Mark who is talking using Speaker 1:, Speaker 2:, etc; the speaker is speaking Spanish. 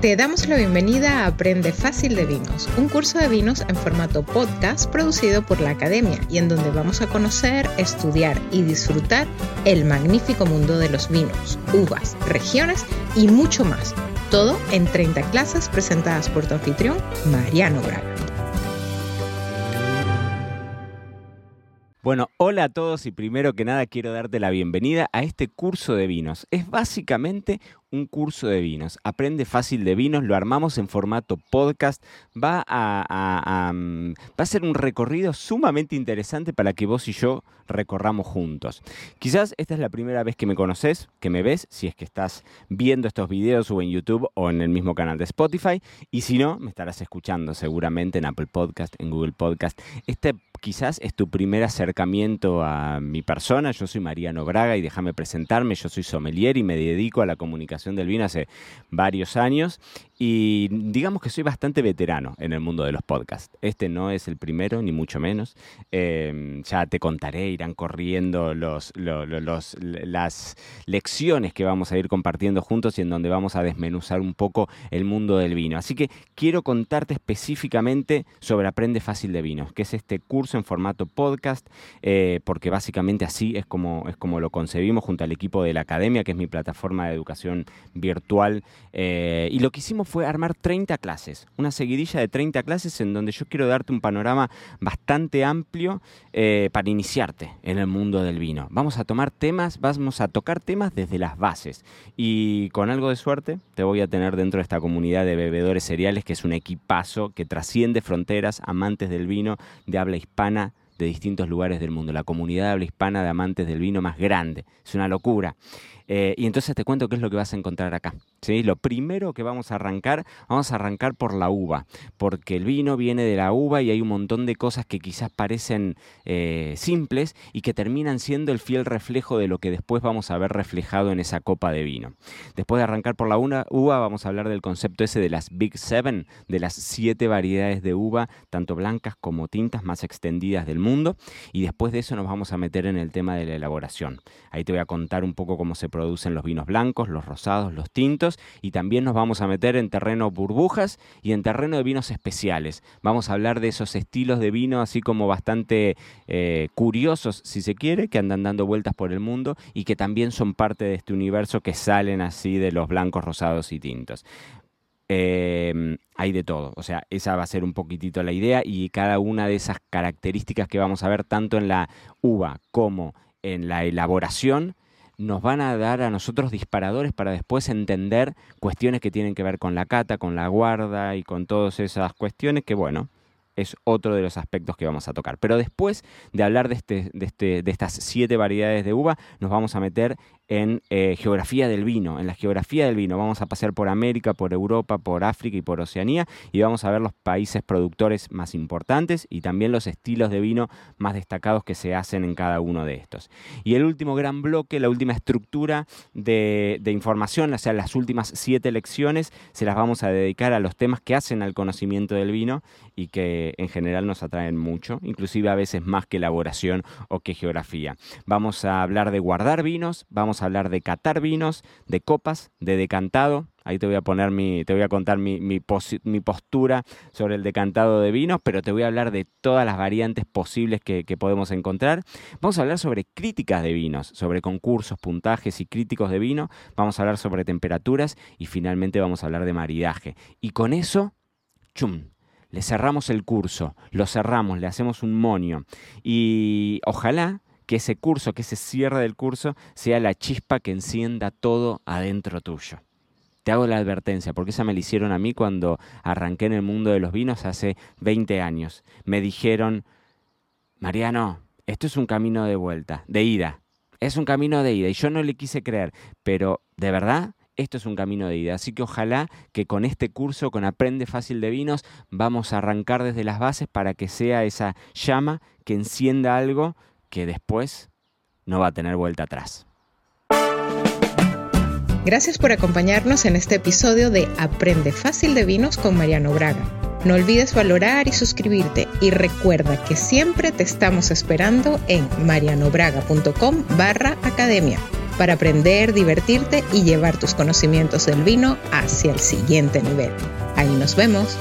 Speaker 1: Te damos la bienvenida a Aprende Fácil de Vinos, un curso de vinos en formato podcast producido por la Academia y en donde vamos a conocer, estudiar y disfrutar el magnífico mundo de los vinos, uvas, regiones y mucho más. Todo en 30 clases presentadas por tu anfitrión, Mariano Braga.
Speaker 2: Bueno, hola a todos y primero que nada quiero darte la bienvenida a este curso de vinos. Es básicamente un curso de vinos. Aprende fácil de vinos, lo armamos en formato podcast. Va a, mm, va a ser un recorrido sumamente interesante para que vos y yo recorramos juntos. Quizás esta es la primera vez que me conoces, que me ves, si es que estás viendo estos videos o en YouTube o en el mismo canal de Spotify. Y si no, me estarás escuchando seguramente en Apple Podcast, en Google Podcast. Este quizás es tu primer acercamiento a mi persona. Yo soy Mariano Braga y déjame presentarme. Yo soy sommelier y me dedico a la comunicación del vino hace varios años y digamos que soy bastante veterano en el mundo de los podcasts. Este no es el primero, ni mucho menos. Em, ya te contaré, irán corriendo los, las lecciones que vamos a ir compartiendo juntos y en donde vamos a desmenuzar un poco el mundo del vino. Así que quiero contarte específicamente sobre Aprende Fácil de Vinos, que es este curso en formato podcast, eh, porque básicamente así es como, es como lo concebimos junto al equipo de la academia, que es mi plataforma de educación virtual. Eh, y lo que hicimos fue armar 30 clases, una seguidilla de 30 clases en donde yo quiero darte un panorama bastante amplio eh, para iniciarte en el mundo del vino. Vamos a tomar temas, vamos a tocar temas desde las bases. Y con algo de suerte te voy a tener dentro de esta comunidad de bebedores cereales, que es un equipazo que trasciende fronteras, amantes del vino, de habla hispana de distintos lugares del mundo, la comunidad habla hispana de amantes del vino más grande. Es una locura. Eh, y entonces te cuento qué es lo que vas a encontrar acá. ¿sí? Lo primero que vamos a arrancar, vamos a arrancar por la uva, porque el vino viene de la uva y hay un montón de cosas que quizás parecen eh, simples y que terminan siendo el fiel reflejo de lo que después vamos a ver reflejado en esa copa de vino. Después de arrancar por la uva, vamos a hablar del concepto ese de las Big Seven, de las siete variedades de uva, tanto blancas como tintas más extendidas del mundo. Y después de eso nos vamos a meter en el tema de la elaboración. Ahí te voy a contar un poco cómo se producen los vinos blancos, los rosados, los tintos y también nos vamos a meter en terreno burbujas y en terreno de vinos especiales. Vamos a hablar de esos estilos de vino así como bastante eh, curiosos, si se quiere, que andan dando vueltas por el mundo y que también son parte de este universo que salen así de los blancos, rosados y tintos. Em, hay de todo. O sea, esa va a ser un poquitito la idea y cada una de esas características que vamos a ver tanto en la uva como en la elaboración nos van a dar a nosotros disparadores para después entender cuestiones que tienen que ver con la cata, con la guarda y con todas esas cuestiones que, bueno, es otro de los aspectos que vamos a tocar. Pero después de hablar de, este, de, este, de estas siete variedades de uva, nos vamos a meter en eh, geografía del vino, en la geografía del vino. Vamos a pasear por América, por Europa, por África y por Oceanía y vamos a ver los países productores más importantes y también los estilos de vino más destacados que se hacen en cada uno de estos. Y el último gran bloque, la última estructura de, de información, o sea, las últimas siete lecciones, se las vamos a dedicar a los temas que hacen al conocimiento del vino y que en general nos atraen mucho, inclusive a veces más que elaboración o que geografía. Vamos a hablar de guardar vinos, vamos a hablar de catar vinos, de copas, de decantado. Ahí te voy a poner mi, te voy a contar mi, mi, postura sobre el decantado de vinos, pero te voy a hablar de todas las variantes posibles que, que, podemos encontrar. Vamos a hablar sobre críticas de vinos, sobre concursos, puntajes y críticos de vino. Vamos a hablar sobre temperaturas y finalmente vamos a hablar de maridaje. Y con eso, chum, le cerramos el curso, lo cerramos, le hacemos un monio. Y ojalá que ese curso, que ese cierre del curso sea la chispa que encienda todo adentro tuyo. Te hago la advertencia, porque esa me la hicieron a mí cuando arranqué en el mundo de los vinos hace 20 años. Me dijeron, Mariano, esto es un camino de vuelta, de ida. Es un camino de ida y yo no le quise creer, pero de verdad esto es un camino de ida. Así que ojalá que con este curso, con Aprende Fácil de Vinos, vamos a arrancar desde las bases para que sea esa llama que encienda algo que después no va a tener vuelta atrás.
Speaker 1: Gracias por acompañarnos en este episodio de Aprende Fácil de Vinos con Mariano Braga. No olvides valorar y suscribirte y recuerda que siempre te estamos esperando en marianobraga.com barra academia. para aprender, divertirte y llevar tus conocimientos del vino hacia el siguiente nivel. Ahí nos vemos.